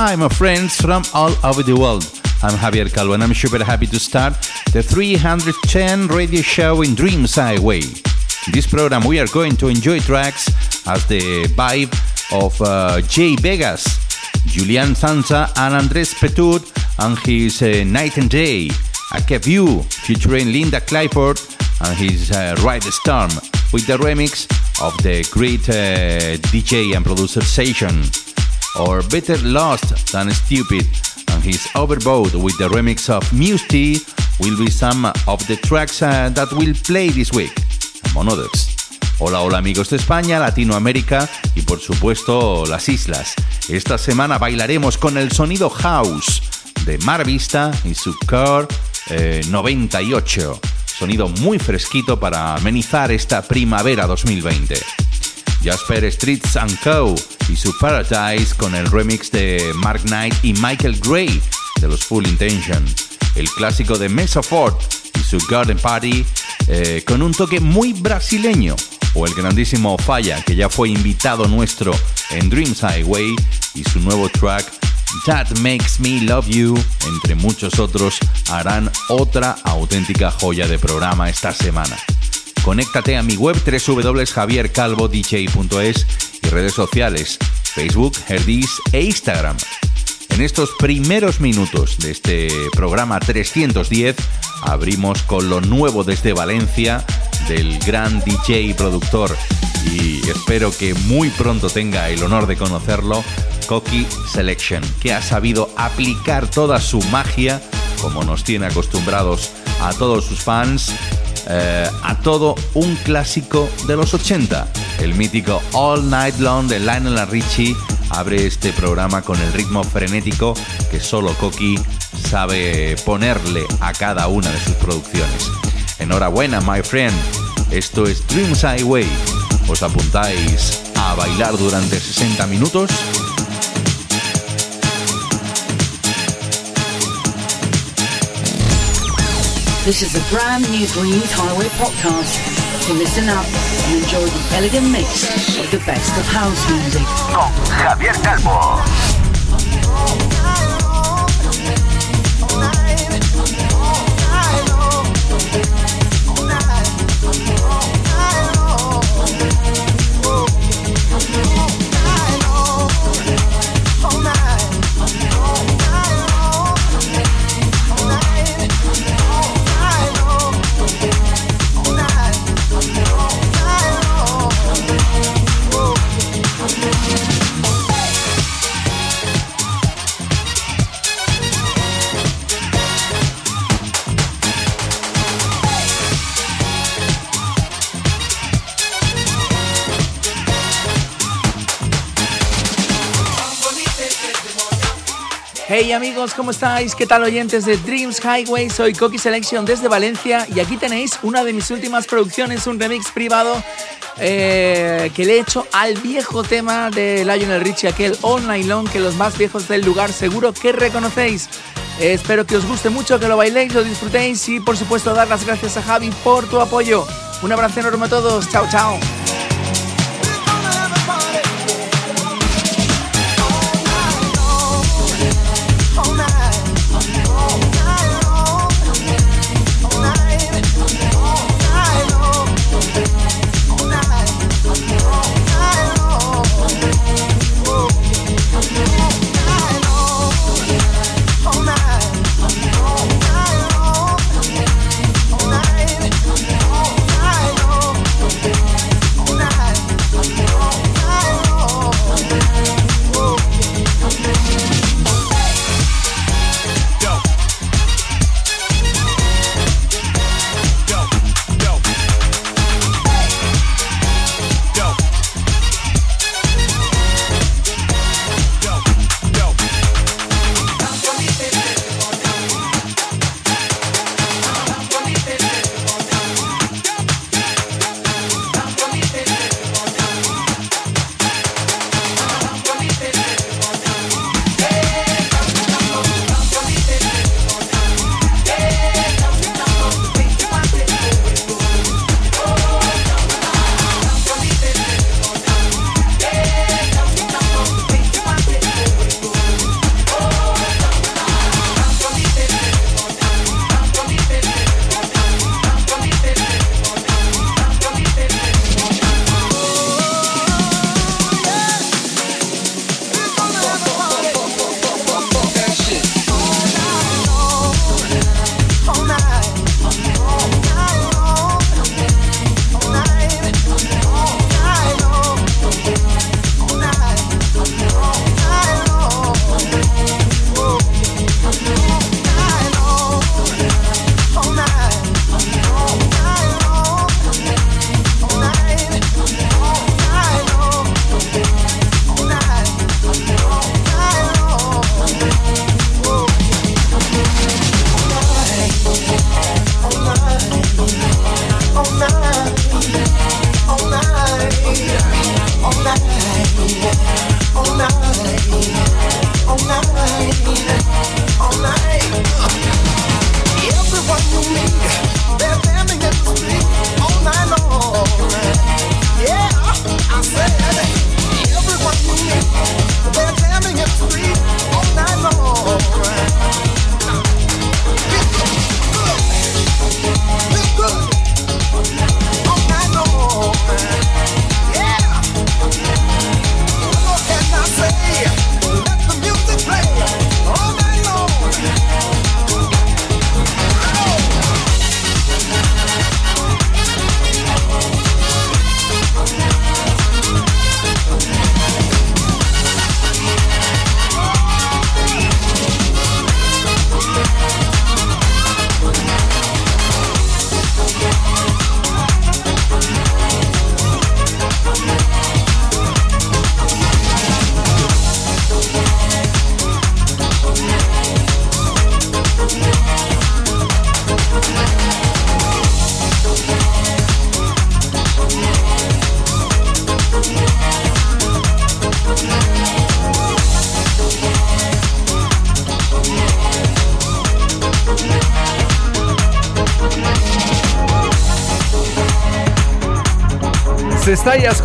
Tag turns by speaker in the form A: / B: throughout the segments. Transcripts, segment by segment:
A: Hi, my friends from all over the world. I'm Javier Calvo and I'm super happy to start the 310 radio show in Dreams Highway. In this program, we are going to enjoy tracks as the vibe of uh, Jay Vegas, Julian Sansa, and Andres Petut and his uh, Night and Day. Kept You, featuring Linda Clifford and his uh, Ride Storm, with the remix of the great uh, DJ and producer Session or Better Lost Than Stupid and his Overboard with the remix of Muse T will be some of the tracks uh, that will play this week, among others. Hola, hola amigos de España, Latinoamérica y por supuesto las islas. Esta semana bailaremos con el sonido house de Mar Vista y su Core eh, 98. Sonido muy fresquito para amenizar esta primavera 2020. Jasper Streets and Co. y su Paradise con el remix de Mark Knight y Michael Gray de los Full Intention. El clásico de Mesa Ford y su Garden Party eh, con un toque muy brasileño. O el grandísimo Falla que ya fue invitado nuestro en Dreams Highway y su nuevo track That Makes Me Love You, entre muchos otros, harán otra auténtica joya de programa esta semana. Conéctate a mi web www.javiercalvodj.es redes sociales, Facebook, Herdis e Instagram. En estos primeros minutos de este programa 310 abrimos con lo nuevo desde Valencia del gran DJ y productor y espero que muy pronto tenga el honor de conocerlo, Coqui Selection, que ha sabido aplicar toda su magia, como nos tiene acostumbrados a todos sus fans, eh, a todo un clásico de los 80. El mítico All Night Long de Lionel Richie abre este programa con el ritmo frenético que solo Coqui sabe ponerle a cada una de sus producciones. Enhorabuena, my friend. Esto es Dreams Highway. ¿Os apuntáis a bailar durante 60 minutos?
B: This is a brand new Dreams Highway podcast. So listen up and enjoy the elegant mix of the best of house music.
C: Con Javier Calvo.
D: Hey amigos, ¿cómo estáis? ¿Qué tal oyentes de Dreams Highway? Soy Coqui Selection desde Valencia y aquí tenéis una de mis últimas producciones, un remix privado eh, que le he hecho al viejo tema de Lionel Richie, aquel All Night Long que los más viejos del lugar seguro que reconocéis. Espero que os guste mucho, que lo bailéis, lo disfrutéis y por supuesto dar las gracias a Javi por tu apoyo. Un abrazo enorme a todos. Chao, chao.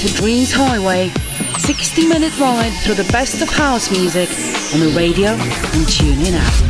B: To Dreams Highway, 60 minute ride through the best of house music on the radio and TuneIn app.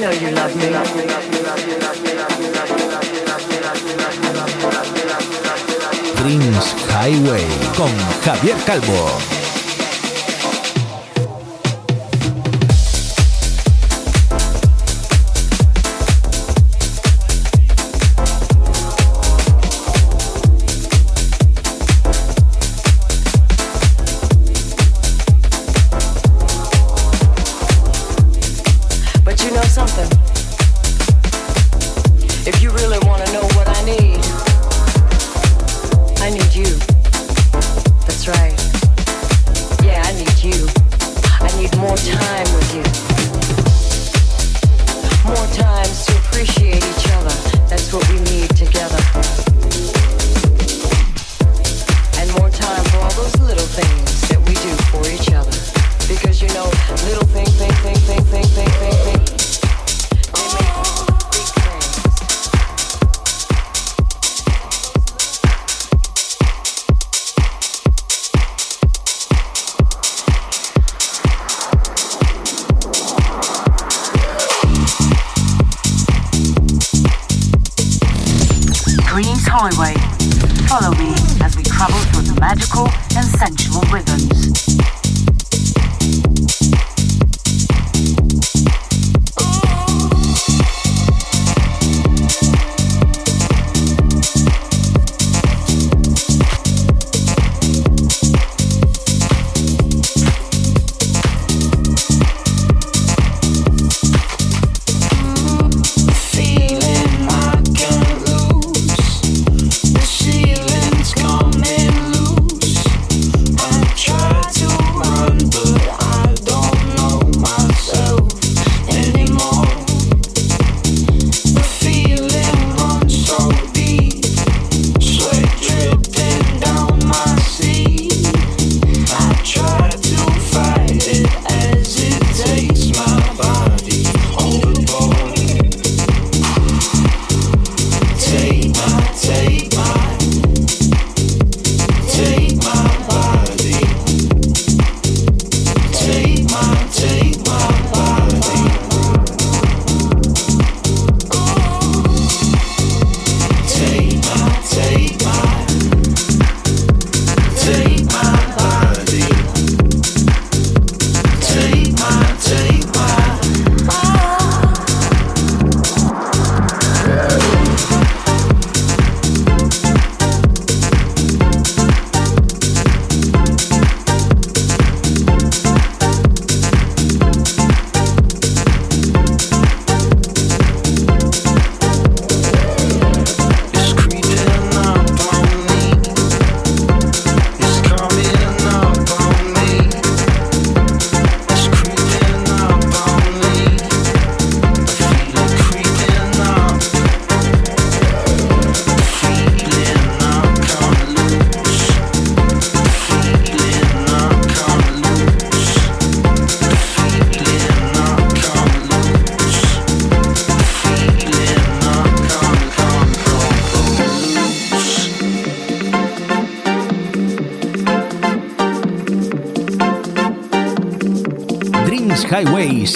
E: Know.
F: Dreams Highway con Javier Calvo.
E: You know something? If you really want to know what I need, I need you. That's right. Yeah, I need you. I need more time with you. More times to appreciate each other. That's what we need together. And more time for all those little things that we do for each other you know, little thing, thing, thing, thing, thing, thing, thing, thing.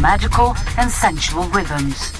B: Magical and sensual rhythms.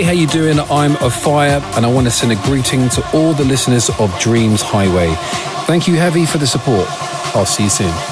G: Hey, how you doing? I'm a fire, and I want to send a greeting to all the listeners of Dreams Highway. Thank you, Heavy, for the support. I'll see you soon.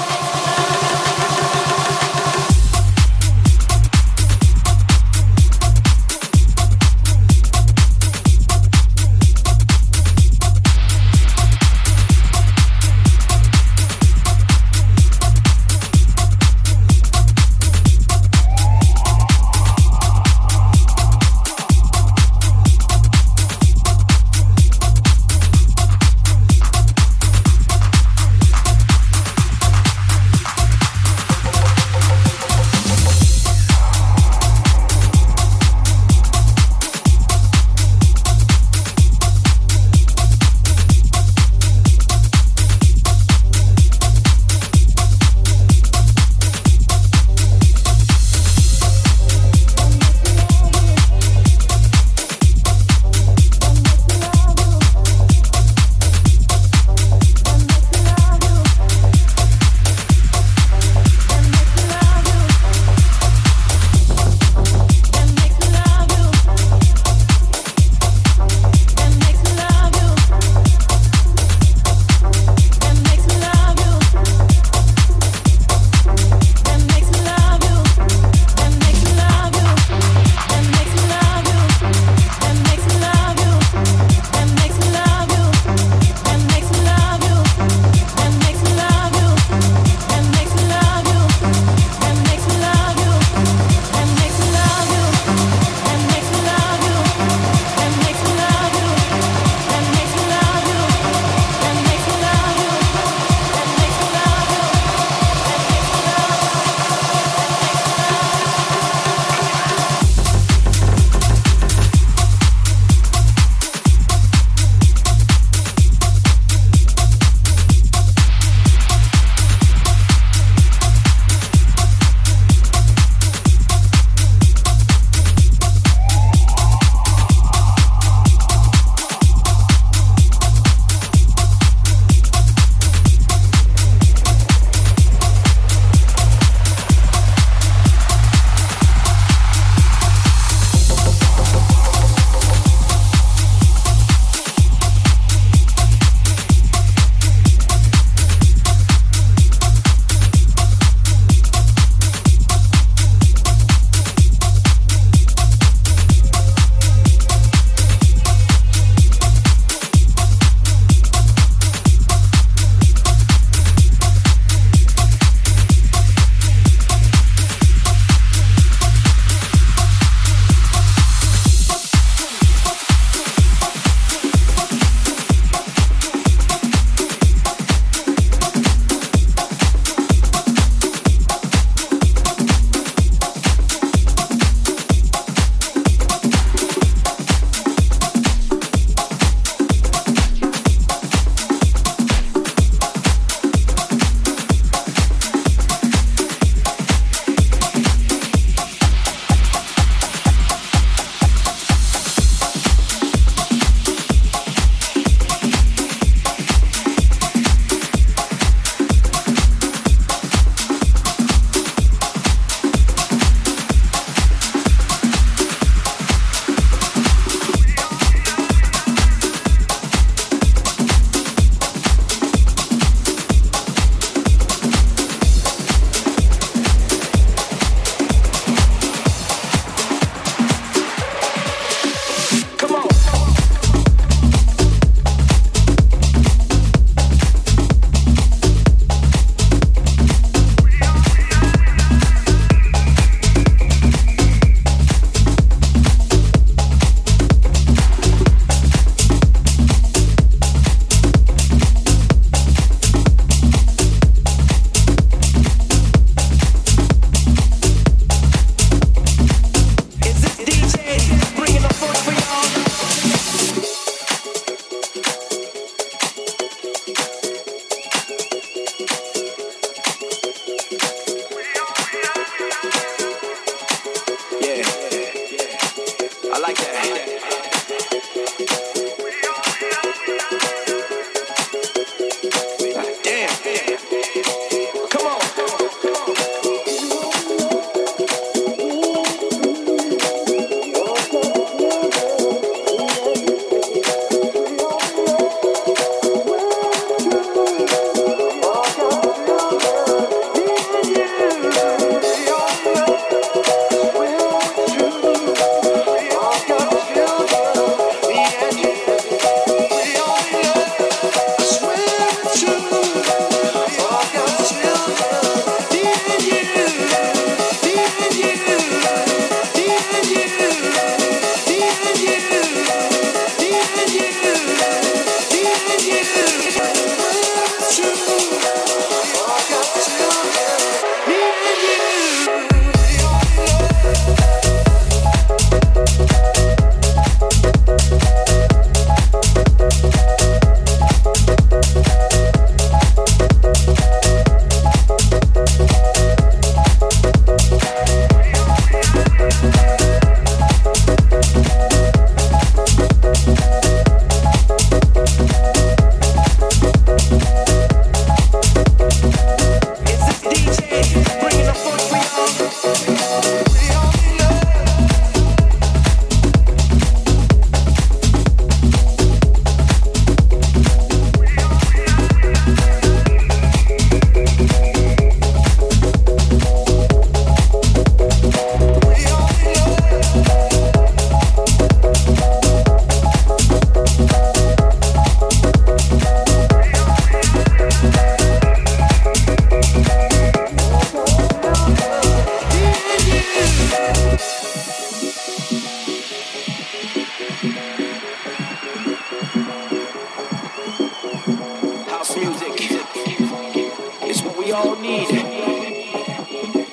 H: we all need.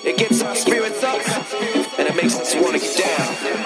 H: It gets our spirits up and it makes us want to get down.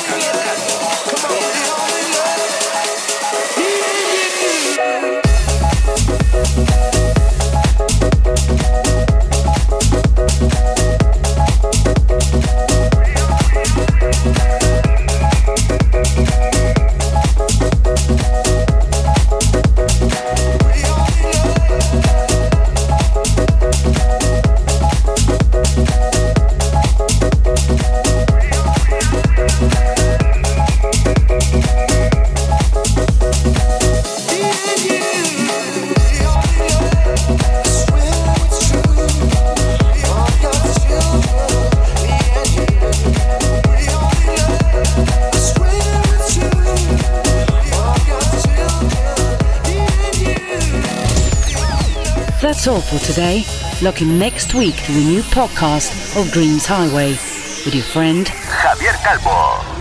B: Today. Look in next week to a new podcast of Dreams Highway with your friend
C: Javier Calvo.